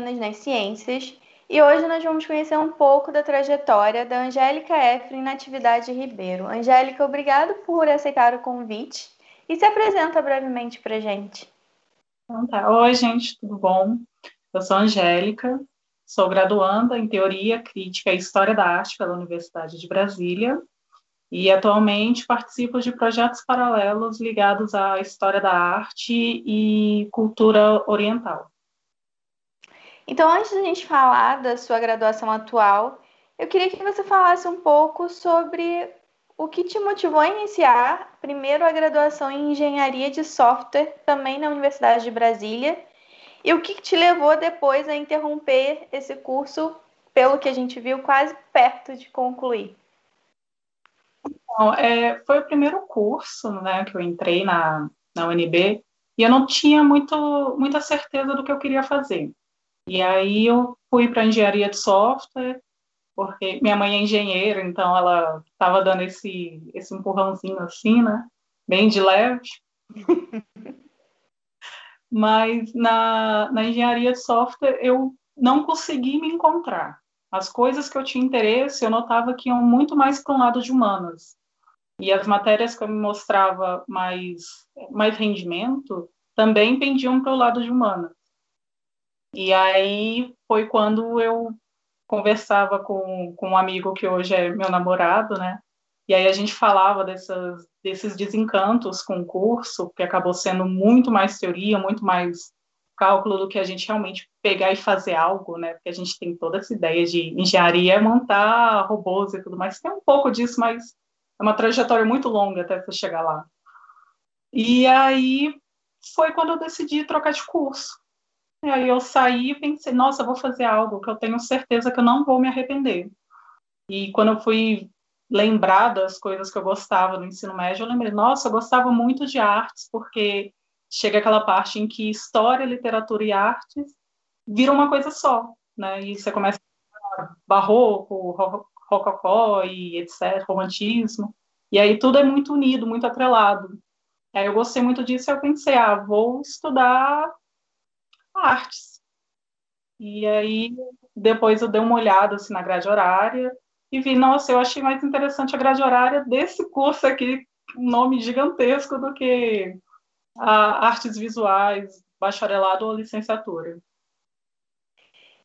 nas Ciências e hoje nós vamos conhecer um pouco da trajetória da Angélica Efren na atividade Ribeiro. Angélica, obrigado por aceitar o convite e se apresenta brevemente para gente. Então tá. Oi, gente, tudo bom? Eu sou Angélica, sou graduanda em Teoria, Crítica e História da Arte pela Universidade de Brasília e atualmente participo de projetos paralelos ligados à história da arte e cultura oriental. Então, antes da gente falar da sua graduação atual, eu queria que você falasse um pouco sobre o que te motivou a iniciar primeiro a graduação em engenharia de software, também na Universidade de Brasília, e o que te levou depois a interromper esse curso, pelo que a gente viu, quase perto de concluir? Então, é, foi o primeiro curso né, que eu entrei na, na UNB e eu não tinha muito, muita certeza do que eu queria fazer. E aí eu fui para engenharia de software, porque minha mãe é engenheira, então ela estava dando esse, esse empurrãozinho assim, né? Bem de leve. Mas na, na engenharia de software eu não consegui me encontrar. As coisas que eu tinha interesse, eu notava que iam muito mais para um lado de humanas. E as matérias que eu me mostrava mais, mais rendimento também pendiam para o lado de humanas. E aí foi quando eu conversava com, com um amigo que hoje é meu namorado, né? E aí a gente falava dessas, desses desencantos com o curso, que acabou sendo muito mais teoria, muito mais cálculo do que a gente realmente pegar e fazer algo, né? Porque a gente tem toda essa ideia de engenharia montar robôs e tudo mais. Tem um pouco disso, mas é uma trajetória muito longa até você chegar lá. E aí foi quando eu decidi trocar de curso. E aí eu saí e pensei, nossa, vou fazer algo que eu tenho certeza que eu não vou me arrepender. E quando eu fui lembrar das coisas que eu gostava no ensino médio, eu lembrei, nossa, eu gostava muito de artes, porque chega aquela parte em que história, literatura e artes viram uma coisa só, né? E você começa a barroco, rococó e etc, romantismo, e aí tudo é muito unido, muito atrelado. Aí eu gostei muito disso e eu pensei, ah, vou estudar artes. E aí, depois eu dei uma olhada assim, na grade horária e vi, nossa, eu achei mais interessante a grade horária desse curso aqui, um nome gigantesco, do que artes visuais, bacharelado ou licenciatura.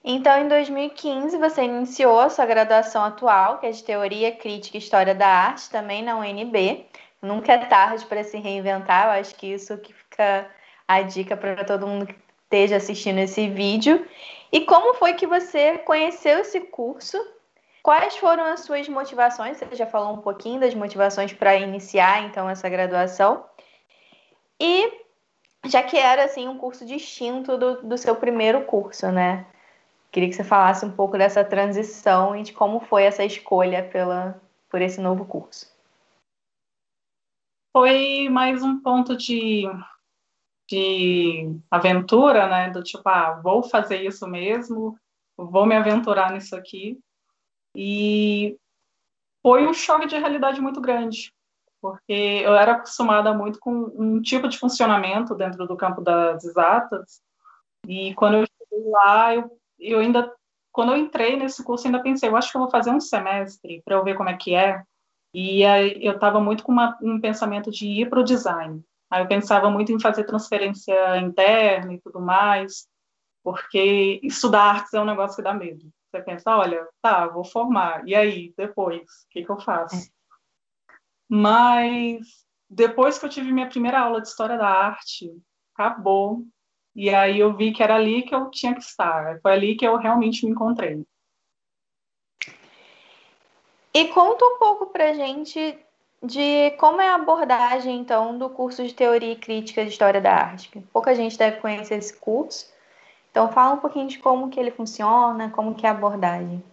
Então, em 2015, você iniciou a sua graduação atual, que é de Teoria Crítica e História da Arte, também na UNB. Nunca é tarde para se reinventar, eu acho que isso que fica a dica para todo mundo que esteja assistindo esse vídeo. E como foi que você conheceu esse curso? Quais foram as suas motivações? Você já falou um pouquinho das motivações para iniciar então essa graduação. E já que era assim um curso distinto do, do seu primeiro curso, né? Queria que você falasse um pouco dessa transição e de como foi essa escolha pela, por esse novo curso. Foi mais um ponto de de aventura, né? Do tipo, ah, vou fazer isso mesmo, vou me aventurar nisso aqui. E foi um choque de realidade muito grande, porque eu era acostumada muito com um tipo de funcionamento dentro do campo das exatas, e quando eu cheguei lá, eu, eu ainda, quando eu entrei nesse curso, ainda pensei, eu acho que eu vou fazer um semestre para eu ver como é que é, e aí eu estava muito com uma, um pensamento de ir para o design, Aí eu pensava muito em fazer transferência interna e tudo mais, porque estudar artes é um negócio que dá medo. Você pensa, olha, tá, vou formar, e aí, depois, o que, que eu faço? É. Mas depois que eu tive minha primeira aula de História da Arte, acabou. E aí eu vi que era ali que eu tinha que estar. Foi ali que eu realmente me encontrei. E conta um pouco pra gente de como é a abordagem, então, do curso de Teoria e Crítica de História da Arte. Pouca gente deve conhecer esse curso. Então, fala um pouquinho de como que ele funciona, como que é a abordagem.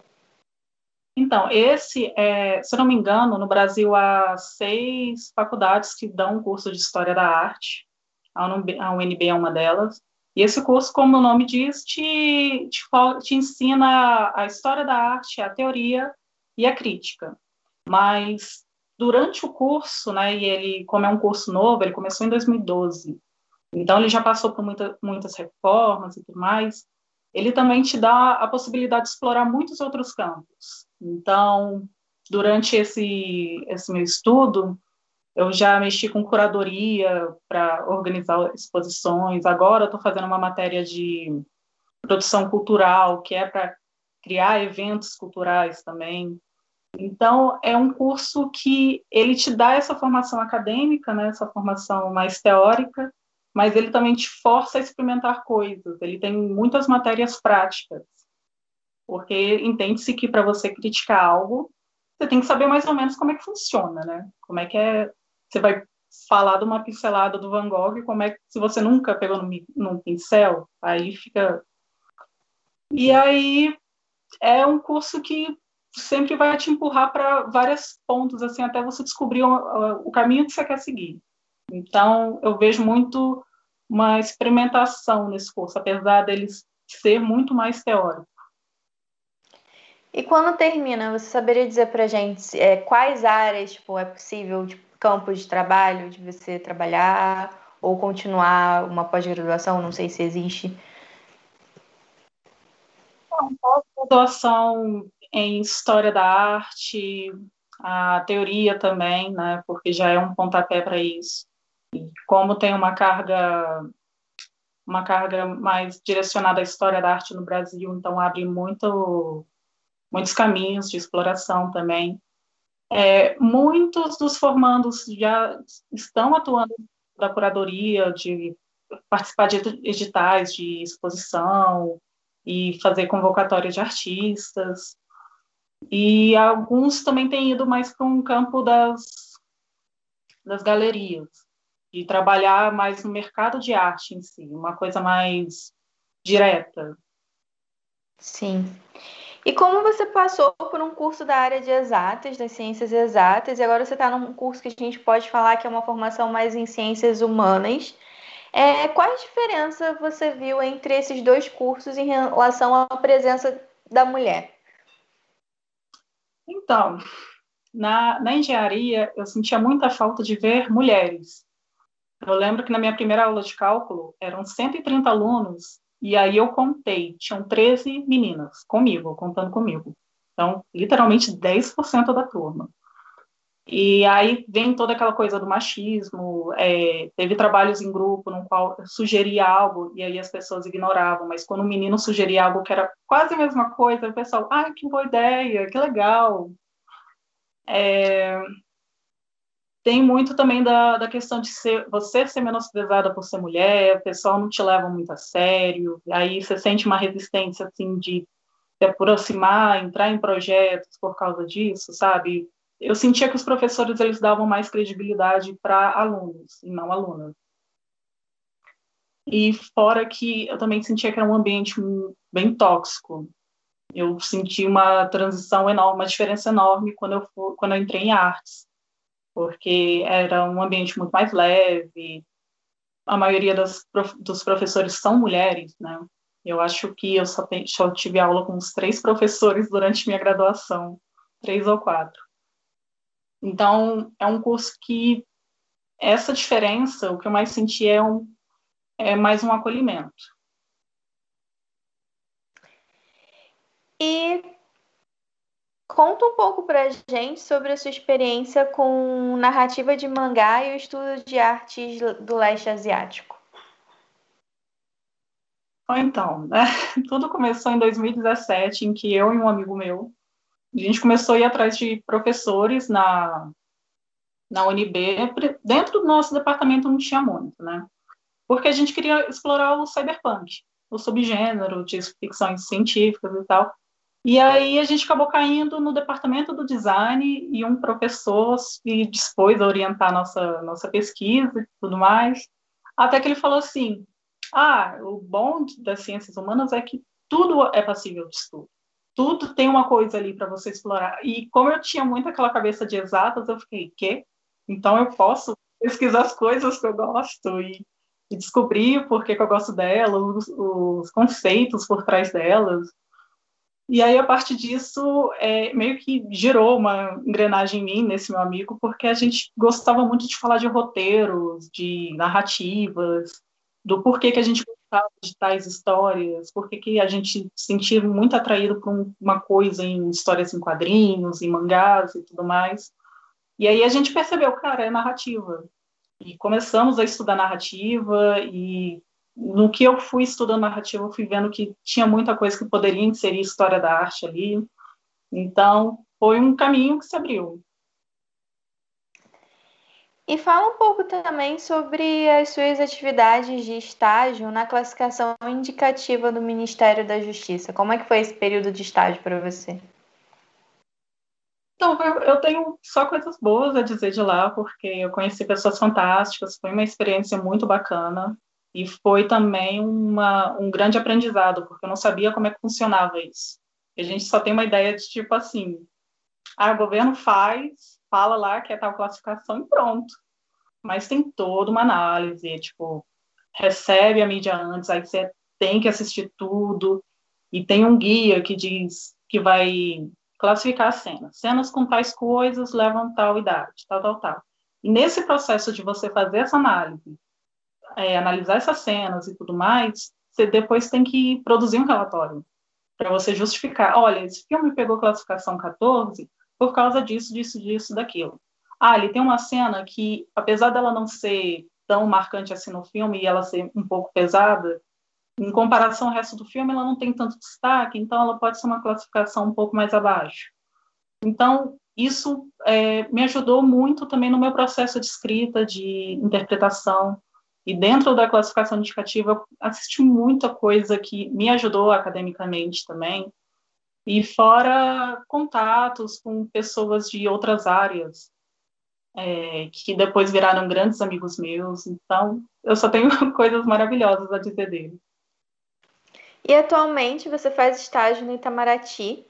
Então, esse, é, se não me engano, no Brasil há seis faculdades que dão um curso de História da Arte. A UNB é uma delas. E esse curso, como o nome diz, te, te, te ensina a história da arte, a teoria e a crítica. Mas durante o curso, né, e ele, como é um curso novo, ele começou em 2012, então ele já passou por muita, muitas reformas e tudo mais, ele também te dá a possibilidade de explorar muitos outros campos. Então, durante esse, esse meu estudo, eu já mexi com curadoria para organizar exposições. Agora estou fazendo uma matéria de produção cultural, que é para criar eventos culturais também. Então, é um curso que ele te dá essa formação acadêmica, né, essa formação mais teórica, mas ele também te força a experimentar coisas. Ele tem muitas matérias práticas, porque entende-se que para você criticar algo, você tem que saber mais ou menos como é que funciona, né? Como é que é você vai falar de uma pincelada do Van Gogh, como é que se você nunca pegou no, num pincel, aí fica. E aí é um curso que sempre vai te empurrar para vários pontos, assim, até você descobrir o, o caminho que você quer seguir. Então, eu vejo muito uma experimentação nesse curso, apesar deles ser muito mais teórico. E quando termina, você saberia dizer para gente é, quais áreas tipo, é possível tipo, campos de trabalho de você trabalhar ou continuar uma pós-graduação? Não sei se existe. Pós-graduação em História da Arte, a teoria também, né, porque já é um pontapé para isso. E como tem uma carga uma carga mais direcionada à história da arte no Brasil, então abre muito muitos caminhos de exploração também. É, muitos dos formandos já estão atuando da curadoria, de participar de editais de exposição e fazer convocatória de artistas. E alguns também têm ido mais para um campo das, das galerias, de trabalhar mais no mercado de arte em si, uma coisa mais direta. Sim. E como você passou por um curso da área de exatas, das ciências exatas, e agora você está num curso que a gente pode falar que é uma formação mais em ciências humanas, é, qual a diferença você viu entre esses dois cursos em relação à presença da mulher? Então, na, na engenharia, eu sentia muita falta de ver mulheres. Eu lembro que na minha primeira aula de cálculo, eram 130 alunos e aí eu contei, tinham 13 meninas comigo, contando comigo. Então, literalmente 10% da turma. E aí vem toda aquela coisa do machismo, é, teve trabalhos em grupo no qual eu sugeria algo e aí as pessoas ignoravam, mas quando o menino sugeria algo que era quase a mesma coisa, o pessoal, ah, que boa ideia, que legal. É, tem muito também da, da questão de ser, você ser menosprezada por ser mulher, o pessoal não te leva muito a sério, aí você sente uma resistência, assim, de se aproximar, entrar em projetos por causa disso, sabe? Eu sentia que os professores, eles davam mais credibilidade para alunos, e não alunas. E fora que eu também sentia que era um ambiente bem tóxico. Eu senti uma transição enorme, uma diferença enorme quando eu, quando eu entrei em artes porque era um ambiente muito mais leve. A maioria das, dos professores são mulheres, né? Eu acho que eu só, só tive aula com uns três professores durante minha graduação, três ou quatro. Então, é um curso que essa diferença, o que eu mais senti é, um, é mais um acolhimento. E Conta um pouco pra gente sobre a sua experiência com narrativa de mangá e o estudo de artes do leste asiático. Então, né? Tudo começou em 2017, em que eu e um amigo meu, a gente começou a ir atrás de professores na, na UNB. Dentro do nosso departamento não tinha muito, né? Porque a gente queria explorar o cyberpunk, o subgênero de ficções científicas e tal. E aí a gente acabou caindo no departamento do design e um professor se dispôs a orientar nossa nossa pesquisa e tudo mais, até que ele falou assim: "Ah, o bom das ciências humanas é que tudo é passível de estudo. Tudo tem uma coisa ali para você explorar". E como eu tinha muito aquela cabeça de exatas, eu fiquei: "Quê? Então eu posso pesquisar as coisas que eu gosto e, e descobrir por que, que eu gosto delas, os, os conceitos por trás delas". E aí, a partir disso, é, meio que gerou uma engrenagem em mim, nesse meu amigo, porque a gente gostava muito de falar de roteiros, de narrativas, do porquê que a gente gostava de tais histórias, por que, a gente se sentia muito atraído por um, uma coisa em histórias em quadrinhos, em mangás e tudo mais. E aí a gente percebeu, cara, é narrativa. E começamos a estudar narrativa e no que eu fui estudando narrativa, eu fui vendo que tinha muita coisa que poderia inserir história da arte ali. Então, foi um caminho que se abriu. E fala um pouco também sobre as suas atividades de estágio na classificação indicativa do Ministério da Justiça. Como é que foi esse período de estágio para você? Então, eu tenho só coisas boas a dizer de lá, porque eu conheci pessoas fantásticas, foi uma experiência muito bacana e foi também uma, um grande aprendizado, porque eu não sabia como é que funcionava isso. A gente só tem uma ideia de tipo assim, ah, o governo faz, fala lá que é tal classificação e pronto. Mas tem toda uma análise, tipo, recebe a mídia antes, aí você tem que assistir tudo, e tem um guia que diz que vai classificar as cenas. Cenas com tais coisas levam tal idade, tal, tal, tal. E nesse processo de você fazer essa análise, é, analisar essas cenas e tudo mais, você depois tem que produzir um relatório para você justificar. Olha, esse filme pegou classificação 14 por causa disso, disso, disso, daquilo. Ah, ele tem uma cena que, apesar dela não ser tão marcante assim no filme e ela ser um pouco pesada, em comparação ao resto do filme, ela não tem tanto destaque, então ela pode ser uma classificação um pouco mais abaixo. Então, isso é, me ajudou muito também no meu processo de escrita, de interpretação. E dentro da classificação indicativa, assisti muita coisa que me ajudou academicamente também, e fora contatos com pessoas de outras áreas, é, que depois viraram grandes amigos meus. Então, eu só tenho coisas maravilhosas a dizer dele. E atualmente você faz estágio no Itamaraty.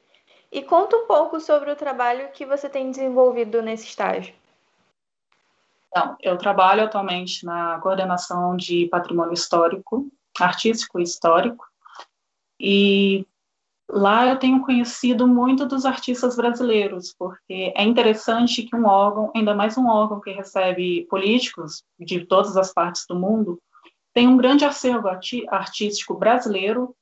E conta um pouco sobre o trabalho que você tem desenvolvido nesse estágio. Então, eu trabalho atualmente na coordenação de patrimônio histórico, artístico e histórico, e Lá eu tenho conhecido muito dos artistas brasileiros, porque é interessante que um órgão, ainda mais um órgão que recebe políticos de todas as partes do mundo, tem um grande acervo artístico brasileiro,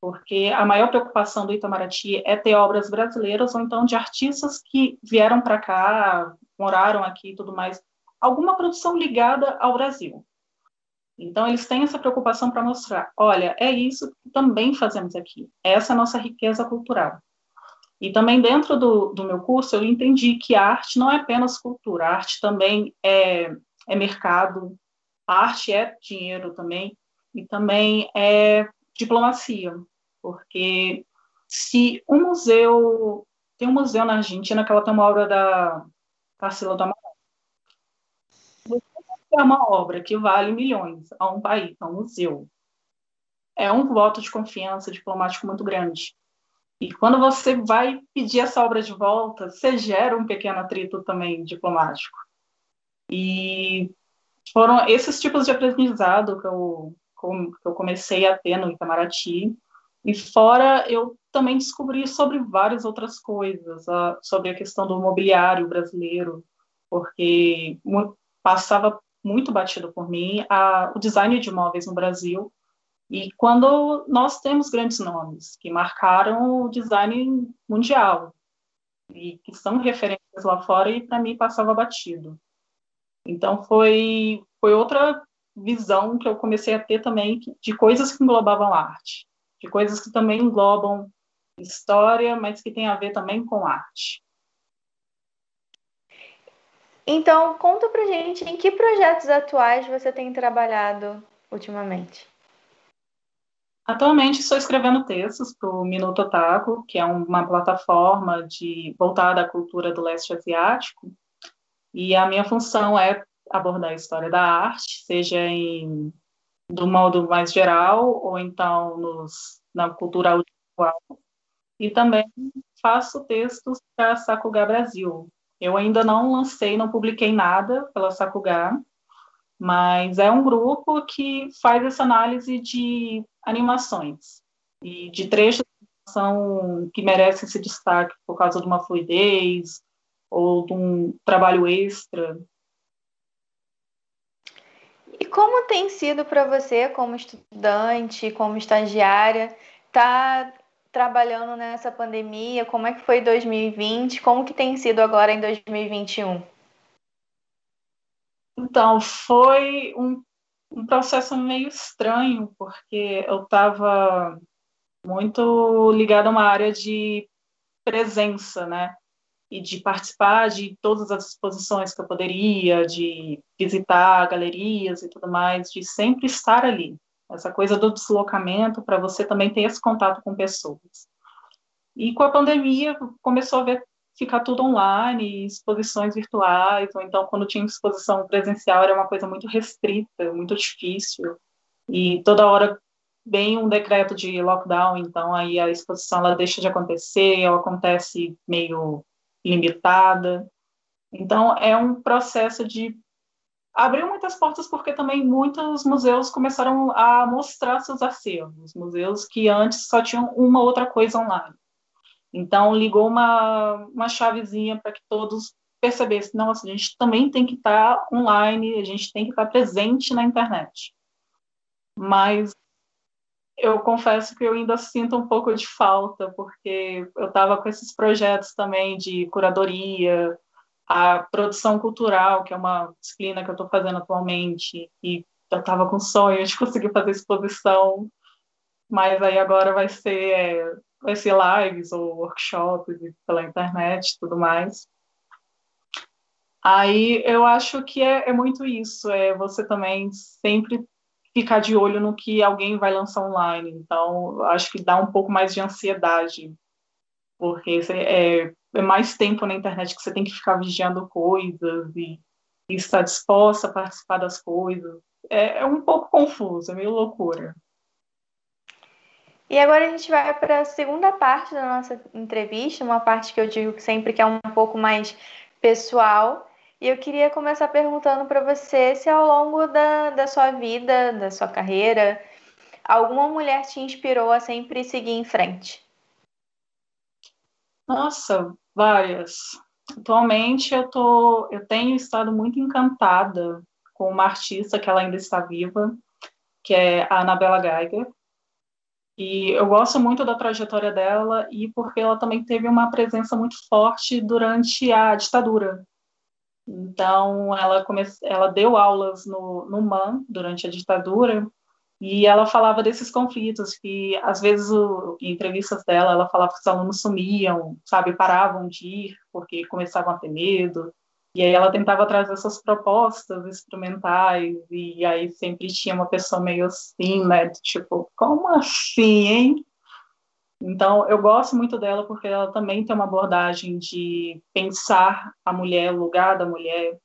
porque a maior preocupação do Itamaraty é ter obras brasileiras ou então de artistas que vieram para cá, moraram aqui e tudo mais, alguma produção ligada ao Brasil. Então, eles têm essa preocupação para mostrar: olha, é isso que também fazemos aqui, essa é a nossa riqueza cultural. E também dentro do, do meu curso, eu entendi que a arte não é apenas cultura, a arte também é, é mercado, a arte é dinheiro também, e também é diplomacia, porque se um museu. Tem um museu na Argentina que ela tem uma obra da Tarsila do é uma obra que vale milhões a um país, a um museu. É um voto de confiança diplomático muito grande. E quando você vai pedir essa obra de volta, você gera um pequeno atrito também diplomático. E foram esses tipos de aprendizado que eu, que eu comecei a ter no Itamaraty. E fora, eu também descobri sobre várias outras coisas, sobre a questão do mobiliário brasileiro, porque passava muito batido por mim, a, o design de imóveis no Brasil. E quando nós temos grandes nomes que marcaram o design mundial e que são referências lá fora e para mim passava batido. Então foi foi outra visão que eu comecei a ter também de coisas que englobavam arte, de coisas que também englobam história, mas que tem a ver também com arte. Então, conta pra gente em que projetos atuais você tem trabalhado ultimamente. Atualmente estou escrevendo textos para o Minuto Otaku, que é uma plataforma de voltada à cultura do leste asiático, e a minha função é abordar a história da arte, seja em do modo mais geral ou então nos, na cultura audiovisual. E também faço textos para Sakuga Brasil, eu ainda não lancei, não publiquei nada pela Sakugá, mas é um grupo que faz essa análise de animações e de trechos que merecem esse destaque por causa de uma fluidez ou de um trabalho extra. E como tem sido para você, como estudante, como estagiária, tá trabalhando nessa pandemia? Como é que foi 2020? Como que tem sido agora em 2021? Então, foi um, um processo meio estranho, porque eu estava muito ligada a uma área de presença, né? E de participar de todas as exposições que eu poderia, de visitar galerias e tudo mais, de sempre estar ali. Essa coisa do deslocamento para você também ter esse contato com pessoas. E com a pandemia começou a ver ficar tudo online, exposições virtuais, ou então quando tinha exposição presencial era uma coisa muito restrita, muito difícil. E toda hora vem um decreto de lockdown, então aí a exposição ela deixa de acontecer, ela acontece meio limitada. Então é um processo de abriu muitas portas porque também muitos museus começaram a mostrar seus acervos, museus que antes só tinham uma outra coisa online. Então, ligou uma, uma chavezinha para que todos percebessem: nossa, a gente também tem que estar tá online, a gente tem que estar tá presente na internet. Mas eu confesso que eu ainda sinto um pouco de falta, porque eu estava com esses projetos também de curadoria, a produção cultural, que é uma disciplina que eu estou fazendo atualmente, e eu estava com sonho de conseguir fazer exposição, mas aí agora vai ser é, vai ser lives ou workshops pela internet e tudo mais. Aí eu acho que é, é muito isso, é você também sempre ficar de olho no que alguém vai lançar online. Então, acho que dá um pouco mais de ansiedade, porque é, é mais tempo na internet que você tem que ficar vigiando coisas e, e estar disposta a participar das coisas. É, é um pouco confuso, é meio loucura. E agora a gente vai para a segunda parte da nossa entrevista, uma parte que eu digo sempre que é um pouco mais pessoal. E eu queria começar perguntando para você se ao longo da, da sua vida, da sua carreira, alguma mulher te inspirou a sempre seguir em frente. Nossa, várias. Atualmente eu tô, eu tenho estado muito encantada com uma artista que ela ainda está viva, que é a Anabela Geiger. E eu gosto muito da trajetória dela e porque ela também teve uma presença muito forte durante a ditadura. Então, ela, come... ela deu aulas no, no MAN durante a ditadura e ela falava desses conflitos que, às vezes, o, em entrevistas dela, ela falava que os alunos sumiam, sabe, paravam de ir porque começavam a ter medo. E aí ela tentava trazer essas propostas experimentais, e aí sempre tinha uma pessoa meio assim, né? Tipo, como assim, hein? Então, eu gosto muito dela porque ela também tem uma abordagem de pensar a mulher, o lugar da mulher.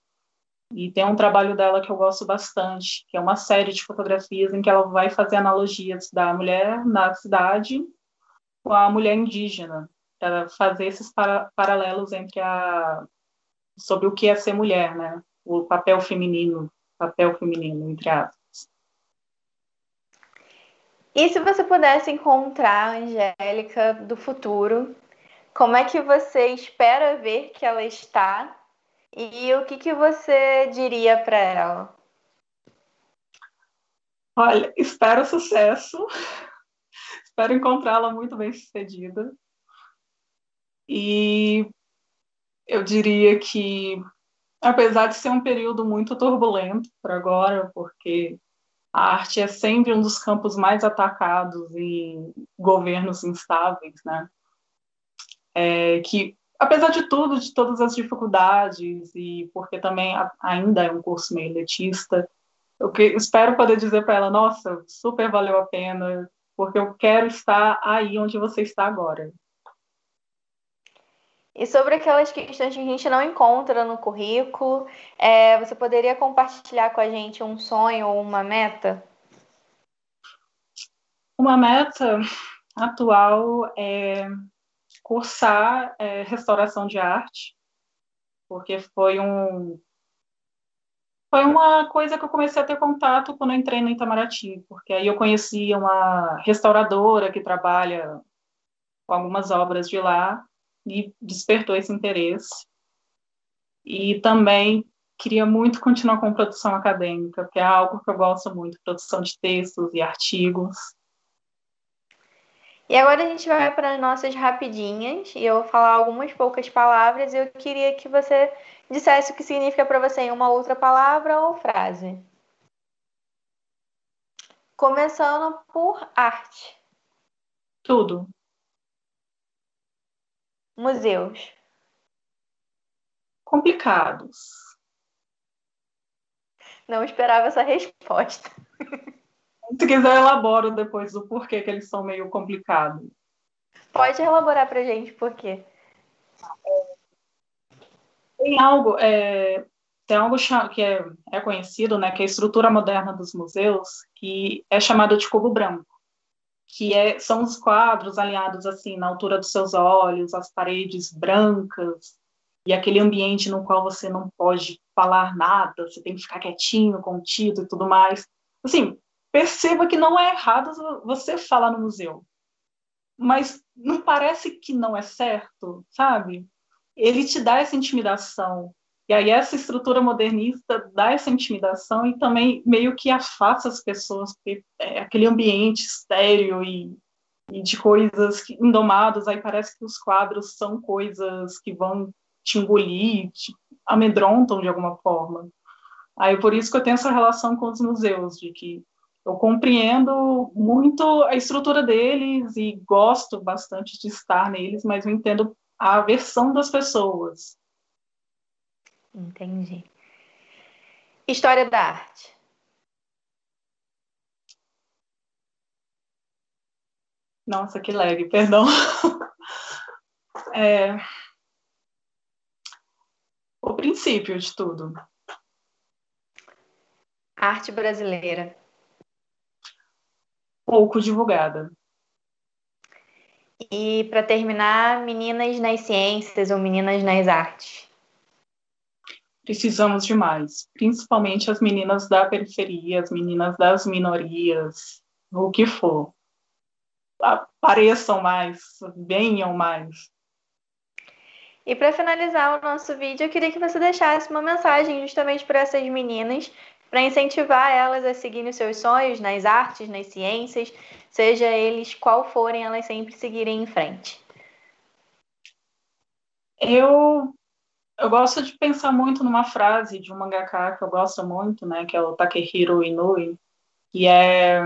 E tem um trabalho dela que eu gosto bastante, que é uma série de fotografias em que ela vai fazer analogias da mulher na cidade com a mulher indígena, para fazer esses para paralelos entre a sobre o que é ser mulher, né? O papel feminino, papel feminino, entre aspas. E se você pudesse encontrar a Angélica do futuro, como é que você espera ver que ela está e o que, que você diria para ela? Olha, espero sucesso, espero encontrá-la muito bem sucedida. E eu diria que, apesar de ser um período muito turbulento para agora, porque a arte é sempre um dos campos mais atacados em governos instáveis, né? É, que, apesar de tudo, de todas as dificuldades, e porque também ainda é um curso meio elitista, eu que, espero poder dizer para ela: nossa, super valeu a pena, porque eu quero estar aí onde você está agora. E sobre aquelas questões que a gente não encontra no currículo, é, você poderia compartilhar com a gente um sonho ou uma meta? Uma meta atual é cursar é, restauração de arte, porque foi um foi uma coisa que eu comecei a ter contato quando entrei no Itamaraty, porque aí eu conheci uma restauradora que trabalha com algumas obras de lá e despertou esse interesse. E também queria muito continuar com produção acadêmica, porque é algo que eu gosto muito, produção de textos e artigos. E agora a gente vai para as nossas rapidinhas, e eu vou falar algumas poucas palavras, e eu queria que você dissesse o que significa para você em uma outra palavra ou frase. Começando por arte. Tudo. Museus. Complicados. Não esperava essa resposta. Se quiser, elaboro depois do porquê que eles são meio complicados. Pode elaborar para gente por quê. Tem algo, é, tem algo que é, é, conhecido, né, que é a estrutura moderna dos museus, que é chamado de cubo branco, que é, são os quadros alinhados assim na altura dos seus olhos, as paredes brancas, e aquele ambiente no qual você não pode falar nada, você tem que ficar quietinho, contido e tudo mais. Assim, perceba que não é errado você falar no museu, mas não parece que não é certo, sabe? Ele te dá essa intimidação. E aí essa estrutura modernista dá essa intimidação e também meio que afasta as pessoas, porque é aquele ambiente estéreo e, e de coisas indomadas, aí parece que os quadros são coisas que vão te engolir, te amedrontam de alguma forma. Aí por isso que eu tenho essa relação com os museus, de que eu compreendo muito a estrutura deles e gosto bastante de estar neles, mas eu entendo a versão das pessoas. Entendi. História da arte. Nossa, que lag, perdão. É, o princípio de tudo. Arte brasileira. Pouco divulgada. E para terminar, meninas nas ciências ou meninas nas artes. Precisamos de mais, principalmente as meninas da periferia, as meninas das minorias, o que for. Apareçam mais, venham mais. E para finalizar o nosso vídeo, eu queria que você deixasse uma mensagem justamente para essas meninas, para incentivar elas a seguirem os seus sonhos nas artes, nas ciências, seja eles qual forem, elas sempre seguirem em frente. Eu eu gosto de pensar muito numa frase de um mangaka que eu gosto muito, né, que é o Takehiro Inoue, que é,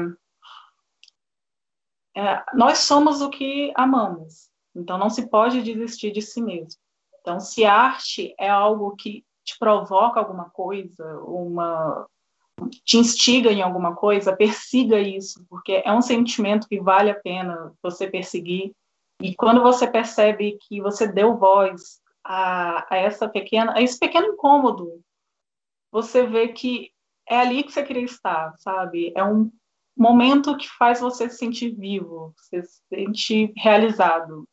é nós somos o que amamos. Então não se pode desistir de si mesmo. Então, se arte é algo que te provoca alguma coisa, uma te instiga em alguma coisa, persiga isso, porque é um sentimento que vale a pena você perseguir. E quando você percebe que você deu voz a, a essa pequena, a esse pequeno incômodo, você vê que é ali que você queria estar, sabe? É um momento que faz você se sentir vivo, se sente realizado.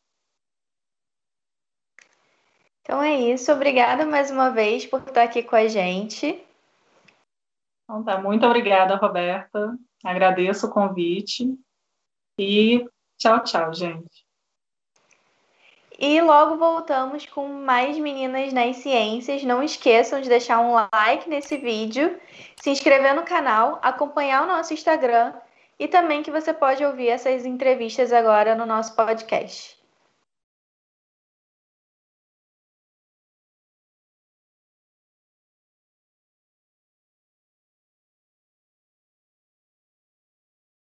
Então é isso. Obrigada mais uma vez por estar aqui com a gente. Então tá, muito obrigada, Roberta. Agradeço o convite. E tchau, tchau, gente. E logo voltamos com mais meninas nas ciências. Não esqueçam de deixar um like nesse vídeo, se inscrever no canal, acompanhar o nosso Instagram e também que você pode ouvir essas entrevistas agora no nosso podcast.